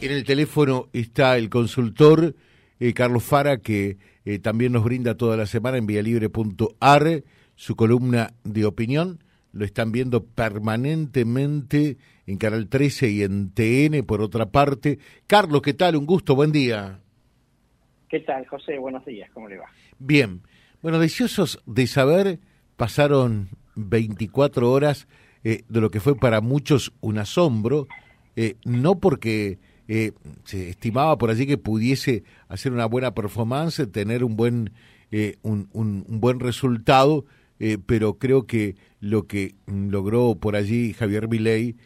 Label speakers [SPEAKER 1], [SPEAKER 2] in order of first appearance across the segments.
[SPEAKER 1] En el teléfono está el consultor eh, Carlos Fara, que eh, también nos brinda toda la semana en vialibre.ar su columna de opinión. Lo están viendo permanentemente en Canal 13 y en TN, por otra parte. Carlos, ¿qué tal? Un gusto, buen día.
[SPEAKER 2] ¿Qué tal, José? Buenos días, ¿cómo le va?
[SPEAKER 1] Bien. Bueno, deseosos de saber, pasaron 24 horas eh, de lo que fue para muchos un asombro, no porque eh, se estimaba por allí que pudiese hacer una buena performance, tener un buen, eh, un, un, buen resultado, eh, pero creo que lo que logró por allí Javier Milei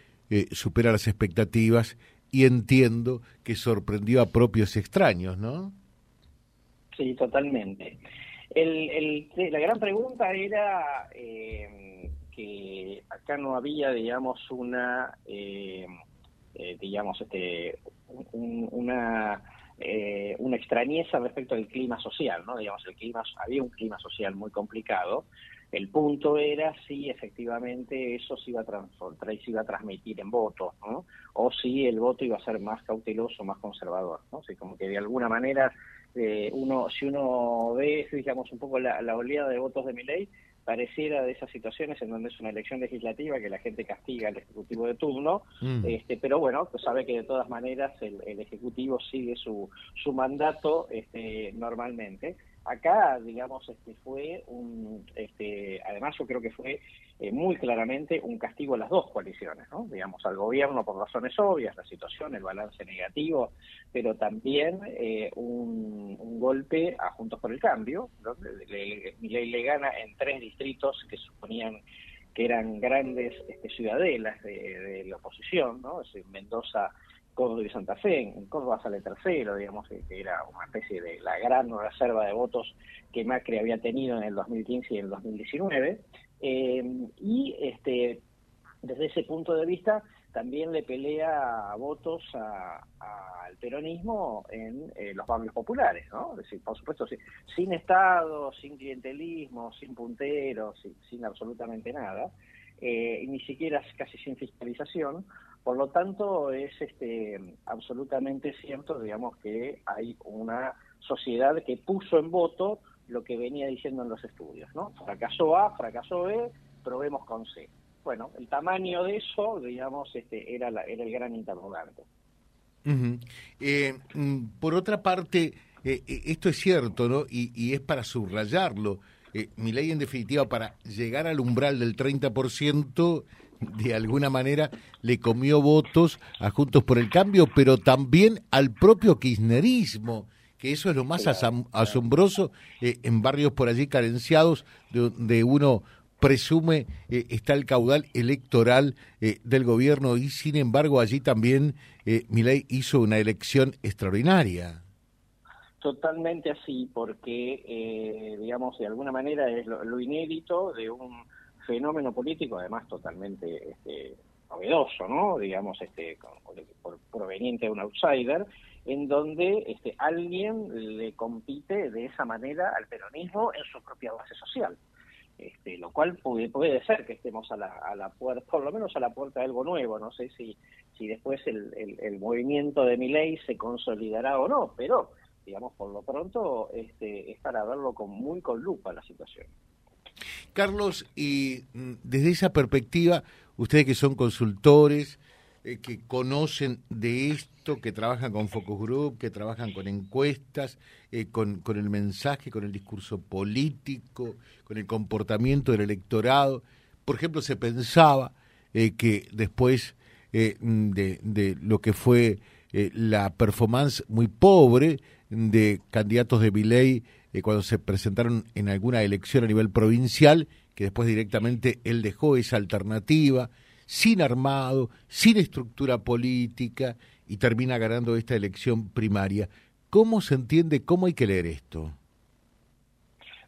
[SPEAKER 1] supera las expectativas y entiendo que sorprendió a propios extraños, ¿no?
[SPEAKER 2] Sí, totalmente. La gran pregunta era que acá no había, digamos, una eh, digamos, este, una, eh, una extrañeza respecto al clima social, ¿no? Digamos, el clima, había un clima social muy complicado. El punto era si efectivamente eso se iba a, se iba a transmitir en votos, ¿no? O si el voto iba a ser más cauteloso, más conservador, ¿no? como que de alguna manera eh, uno, si uno ve, digamos, un poco la, la oleada de votos de mi ley, pareciera de esas situaciones en donde es una elección legislativa que la gente castiga al ejecutivo de turno, mm. este, pero bueno, pues sabe que de todas maneras el, ejecutivo sigue su, su mandato este, normalmente. Acá, digamos, este fue un, este, además yo creo que fue eh, muy claramente un castigo a las dos coaliciones, ¿no? Digamos, al gobierno por razones obvias, la situación, el balance negativo, pero también eh, un, golpe a Juntos por el Cambio, ¿no? le, gana en tres distritos que suponían que eran grandes este, ciudadelas de, la oposición, ¿no? Es Mendoza, Córdoba y Santa Fe, en Córdoba sale tercero, digamos, que era una especie de la gran reserva de votos que Macri había tenido en el 2015 y en el 2019, eh, y este, desde ese punto de vista también le pelea votos al peronismo en eh, los barrios populares, ¿no? Es decir, por supuesto, sin Estado, sin clientelismo, sin punteros, sin, absolutamente nada, eh, y ni siquiera casi sin fiscalización, por lo tanto, es este, absolutamente cierto, digamos, que hay una sociedad que puso en voto lo que venía diciendo en los estudios, ¿no? Fracasó A, fracasó B, probemos con C. Bueno, el tamaño de eso, digamos, este, era, la, era el gran interrogante.
[SPEAKER 1] Eh, mm, por otra parte, eh, eh, esto es cierto, ¿no? Y, y es para subrayarlo. Mi ley, en definitiva, para llegar al umbral del 30%, de alguna manera le comió votos a Juntos por el Cambio, pero también al propio kirchnerismo, que eso es lo más asombroso eh, en barrios por allí carenciados, donde uno presume eh, está el caudal electoral eh, del gobierno y sin embargo allí también Milei hizo una elección extraordinaria.
[SPEAKER 2] Totalmente así, porque digamos de alguna manera es lo inédito de un fenómeno político, además totalmente este, novedoso, ¿no? Digamos, este, proveniente de un outsider, en donde este, alguien le compite de esa manera al peronismo en su propia base social. Este, lo cual puede, puede ser que estemos a la, a la puerta, por lo menos a la puerta de algo nuevo, no sé si, si después el, el, movimiento de mi ley se consolidará o no, pero digamos por lo pronto este, es para verlo con muy con lupa la situación.
[SPEAKER 1] Carlos, y mm, desde esa perspectiva, ustedes que son consultores, eh, que conocen de esto, que trabajan con focus group, que trabajan con encuestas, eh, con, con, el mensaje, con el discurso político, con el comportamiento del electorado. Por ejemplo, se pensaba eh, que después de, de, lo que fue la performance muy pobre de candidatos de Viley eh, cuando se presentaron en alguna elección a nivel provincial, que después directamente él dejó esa alternativa, sin armado, sin estructura política, y termina ganando esta elección primaria. ¿Cómo se entiende, cómo hay que leer esto?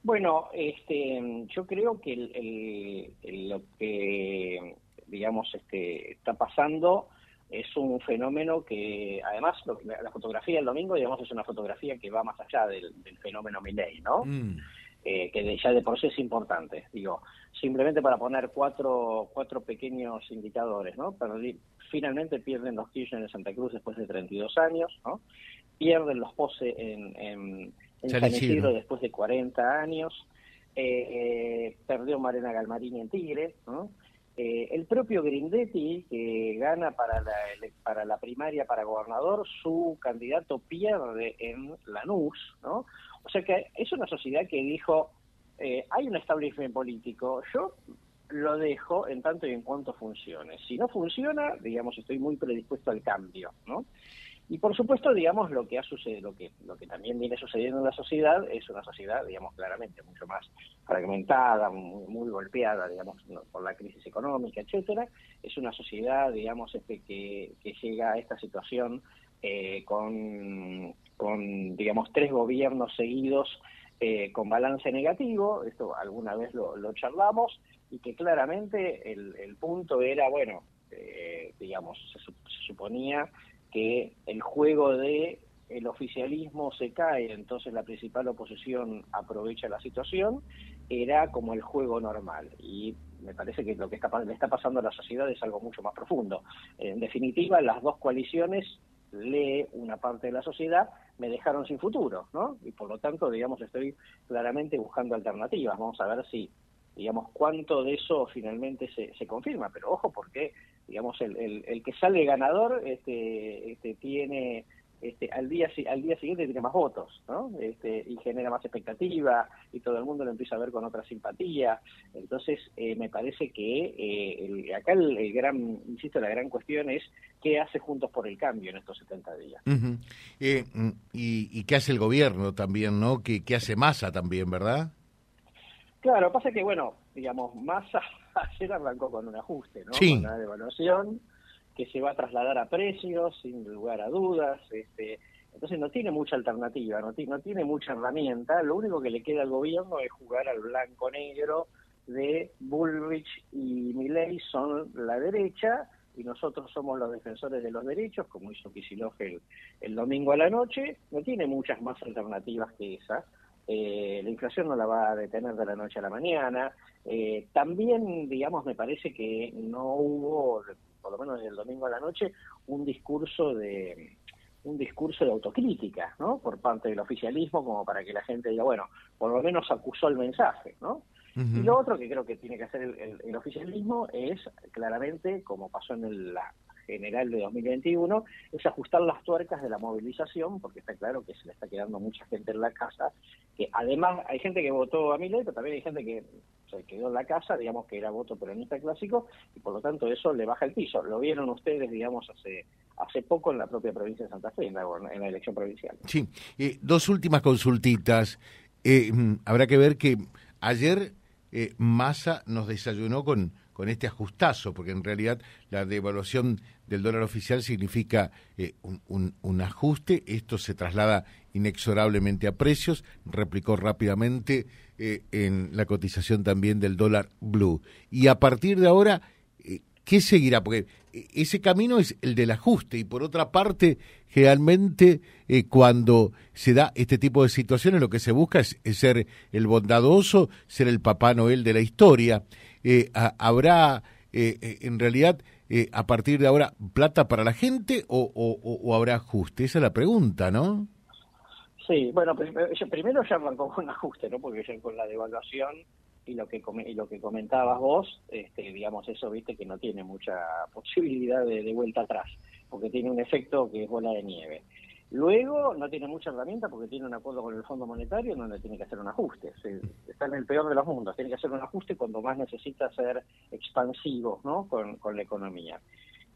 [SPEAKER 2] Bueno, este, yo creo que lo que, digamos, este, está pasando es un fenómeno que, además, la fotografía del domingo, digamos, es una fotografía que va más allá del, fenómeno Milley, ¿no? Mm. Eh, que ya de por sí es importante, digo, simplemente para poner cuatro, cuatro pequeños indicadores, ¿no? finalmente pierden los Kirchner en Santa Cruz después de 32 años, ¿no? Pierden los Pose en, en, San Isidro después de 40 años, eh, perdió Marina Galmarini en Tigre, ¿no? Eh, el propio Grindetti, que gana para la, para la primaria para gobernador, su candidato pierde en Lanús, ¿no? O sea que es una sociedad que dijo, eh, hay un establishment político, yo lo dejo en tanto y en cuanto funcione. Si no funciona, digamos, estoy muy predispuesto al cambio, ¿no? Y por supuesto, digamos, lo que ha sucedido, lo que, lo que también viene sucediendo en la sociedad es una sociedad, digamos, claramente mucho más fragmentada, muy, golpeada, digamos, por la crisis económica, etcétera. Es una sociedad, digamos, este, que, que llega a esta situación eh, con, digamos, tres gobiernos seguidos eh, con balance negativo, esto alguna vez lo, lo charlamos, y que claramente el, punto era, bueno, eh, digamos, se suponía que el juego de el oficialismo se cae, entonces la principal oposición aprovecha la situación, era como el juego normal. Y me parece que lo que está, le está pasando a la sociedad es algo mucho más profundo. En definitiva, las dos coaliciones, lee una parte de la sociedad, me dejaron sin futuro, ¿no? Y por lo tanto, digamos, estoy claramente buscando alternativas. Vamos a ver si, digamos, cuánto de eso finalmente se, se confirma. Pero ojo, porque digamos, el, el, el que sale ganador este, este, tiene este, al día al día siguiente tiene más votos, ¿no? Este, y genera más expectativa y todo el mundo lo empieza a ver con otra simpatía. Entonces, eh, me parece que eh, acá el, gran, insisto, la gran cuestión es qué hace Juntos por el Cambio en estos 70 días.
[SPEAKER 1] Eh, mm, y, y, qué hace el gobierno también, ¿no? ¿Qué, qué hace Massa también, verdad?
[SPEAKER 2] Claro, pasa que, bueno, digamos, Massa ayer arrancó con un ajuste, ¿no?
[SPEAKER 1] Sí.
[SPEAKER 2] Con una devaluación que se va a trasladar a precios, sin lugar a dudas. Este, entonces no tiene mucha alternativa, no, no tiene mucha herramienta. Lo único que le queda al gobierno es jugar al blanco-negro de Bullrich y Milley son la derecha y nosotros somos los defensores de los derechos, como hizo Kicillof el, el domingo a la noche. No tiene muchas más alternativas que esa. Eh, la inflación no la va a detener de la noche a la mañana. Eh, también, digamos, me parece que no hubo, por lo menos el domingo a la noche, un discurso de un discurso de autocrítica, ¿no? Por parte del oficialismo, como para que la gente diga, bueno, por lo menos acusó el mensaje, ¿no? Y lo otro que creo que tiene que hacer el, el, oficialismo es claramente, como pasó en el, la, general de 2021 es ajustar las tuercas de la movilización, porque está claro que se le está quedando mucha gente en la casa, que además hay gente que votó a Milei, pero también hay gente que se quedó en la casa, digamos que era voto peronista clásico, y por lo tanto eso le baja el piso. Lo vieron ustedes, digamos, hace hace poco en la propia provincia de Santa Fe, en la, en la elección provincial.
[SPEAKER 1] Sí, eh, dos últimas consultitas. Eh, mm, habrá que ver que ayer eh, Massa nos desayunó con con este ajustazo, porque en realidad la devaluación del dólar oficial significa eh, un, ajuste, esto se traslada inexorablemente a precios, replicó rápidamente eh, en la cotización también del dólar blue. Y a partir de ahora, eh, ¿qué seguirá? Porque ese camino es el del ajuste y por otra parte, generalmente cuando se da este tipo de situaciones lo que se busca es ser el bondadoso, ser el Papá Noel de la historia eh, habrá eh, eh, en realidad eh, a partir de ahora plata para la gente o, o, habrá ajuste? Esa es la pregunta, ¿no?
[SPEAKER 2] Sí, bueno, primero ya arrancó con ajuste, ¿no? Porque ya con la devaluación y lo que y lo que comentabas vos, este, digamos, eso viste que no tiene mucha posibilidad de vuelta atrás, porque tiene un efecto que es bola de nieve. Luego no tiene mucha herramienta porque tiene un acuerdo con el Fondo Monetario donde tiene que hacer un ajuste. está en el peor de los mundos, tiene que hacer un ajuste cuando más necesita ser expansivo ¿no? con, la economía.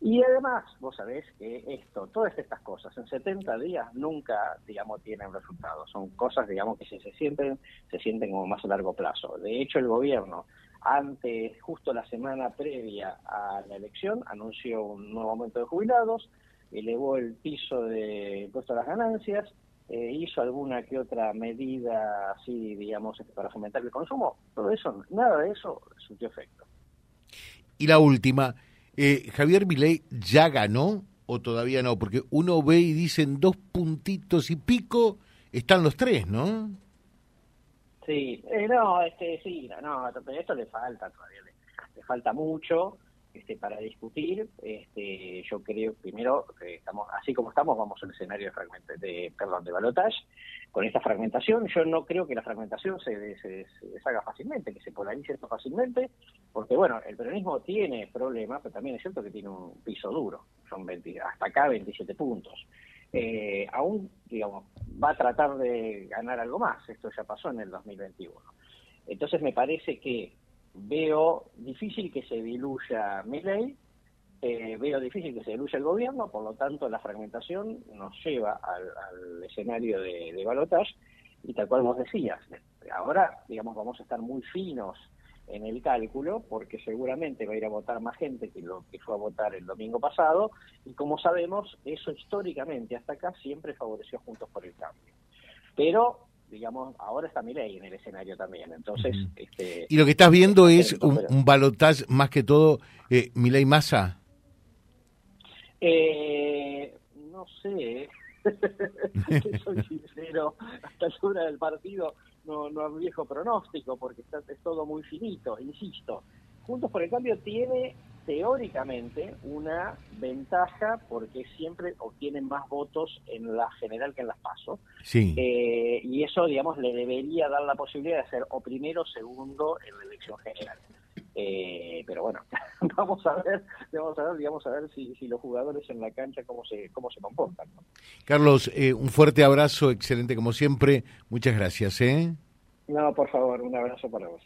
[SPEAKER 2] Y además, vos sabés que esto, todas estas cosas, en 70 días nunca, digamos, tienen resultados. Son cosas, digamos, que se, se, sienten, se sienten como más a largo plazo. De hecho, el gobierno, antes, justo la semana previa a la elección, anunció un nuevo aumento de jubilados, elevó el piso de impuesto a las ganancias, eh, hizo alguna que otra medida así, digamos, este, para fomentar el consumo, todo eso, nada de eso surtió efecto.
[SPEAKER 1] Y la última, eh, Javier Milei ya ganó o todavía no, porque uno ve y dicen dos puntitos y pico, están los tres, ¿no?
[SPEAKER 2] Sí, eh, no, este, sí, no, pero esto le falta todavía, le, le falta mucho este, para discutir. Este, yo creo, primero, que estamos, así como estamos, vamos al escenario de, de perdón, de balotage. Con esta fragmentación, yo no creo que la fragmentación se, se, deshaga fácilmente, que se polarice esto fácilmente, porque, bueno, el peronismo tiene problemas, pero también es cierto que tiene un piso duro. Son 20, hasta acá 27 puntos. Eh, aún, digamos, va a tratar de ganar algo más. Esto ya pasó en el 2021. Entonces me parece que veo difícil que se diluya mi ley, eh, veo difícil que se diluya el gobierno, por lo tanto la fragmentación nos lleva al, escenario de, de y tal cual vos decías, ahora digamos vamos a estar muy finos en el cálculo porque seguramente va a ir a votar más gente que lo que fue a votar el domingo pasado y como sabemos eso históricamente hasta acá siempre favoreció Juntos por el Cambio. Pero digamos, ahora está ley en el escenario también. Entonces, este,
[SPEAKER 1] y lo que estás viendo es un, un balotaje más que todo eh, Milei Massa.
[SPEAKER 2] Eh, no sé, soy sincero, hasta la altura del partido no, no viejo pronóstico porque está, es todo muy finito, insisto. Juntos por el Cambio tiene teóricamente una ventaja porque siempre obtienen más votos en la general que en las PASO.
[SPEAKER 1] Sí.
[SPEAKER 2] Eh, y eso, digamos, le debería dar la posibilidad de ser o primero o segundo en la elección general. Eh, pero bueno, vamos a ver, vamos a ver, digamos, a ver si, los jugadores en la cancha cómo se cómo se comportan.
[SPEAKER 1] Carlos, eh, un fuerte abrazo, excelente como siempre. Muchas gracias. ¿eh?
[SPEAKER 2] No, por favor, un abrazo para vos.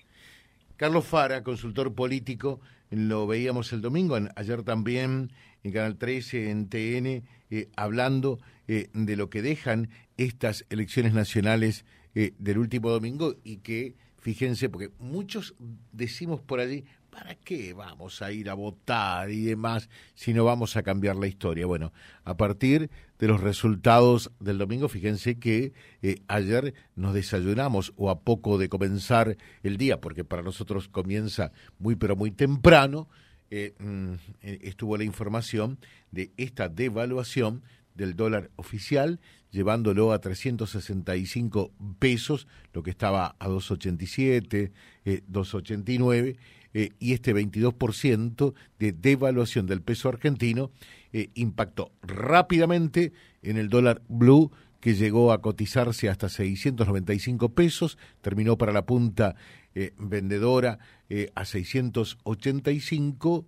[SPEAKER 1] Carlos Fara, consultor político, lo veíamos el domingo, ayer también en Canal 13, en TN, eh, hablando eh, de lo que dejan estas elecciones nacionales eh, del último domingo y que, fíjense, porque muchos decimos por allí, ¿para qué vamos a ir a votar y demás si no vamos a cambiar la historia? Bueno, a partir de los resultados del domingo, fíjense que eh, ayer nos desayunamos o a poco de comenzar el día, porque para nosotros comienza muy pero muy temprano, eh, mm, eh, estuvo la información de esta devaluación del dólar oficial, llevándolo a 365 pesos, lo que estaba a 287, 289, eh, y este 22% de devaluación del peso argentino eh, impactó rápidamente en el dólar blue que llegó a cotizarse hasta 695 pesos, terminó para la punta eh, vendedora a 685,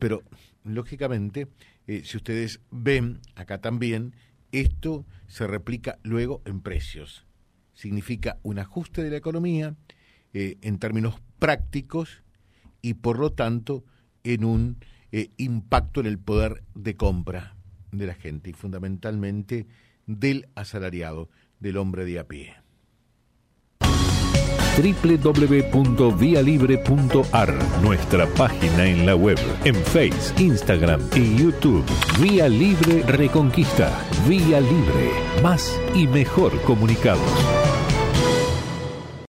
[SPEAKER 1] pero lógicamente, si ustedes ven acá también, esto se replica luego en precios. Significa un ajuste de la economía en términos prácticos y por lo tanto en un eh, impacto en el poder de compra de la gente y fundamentalmente del asalariado, del hombre de a pie
[SPEAKER 3] www.vialibre.ar, nuestra página en la web, en Face, Instagram y YouTube. Vía Libre Reconquista. Vía Libre. Más y mejor comunicados.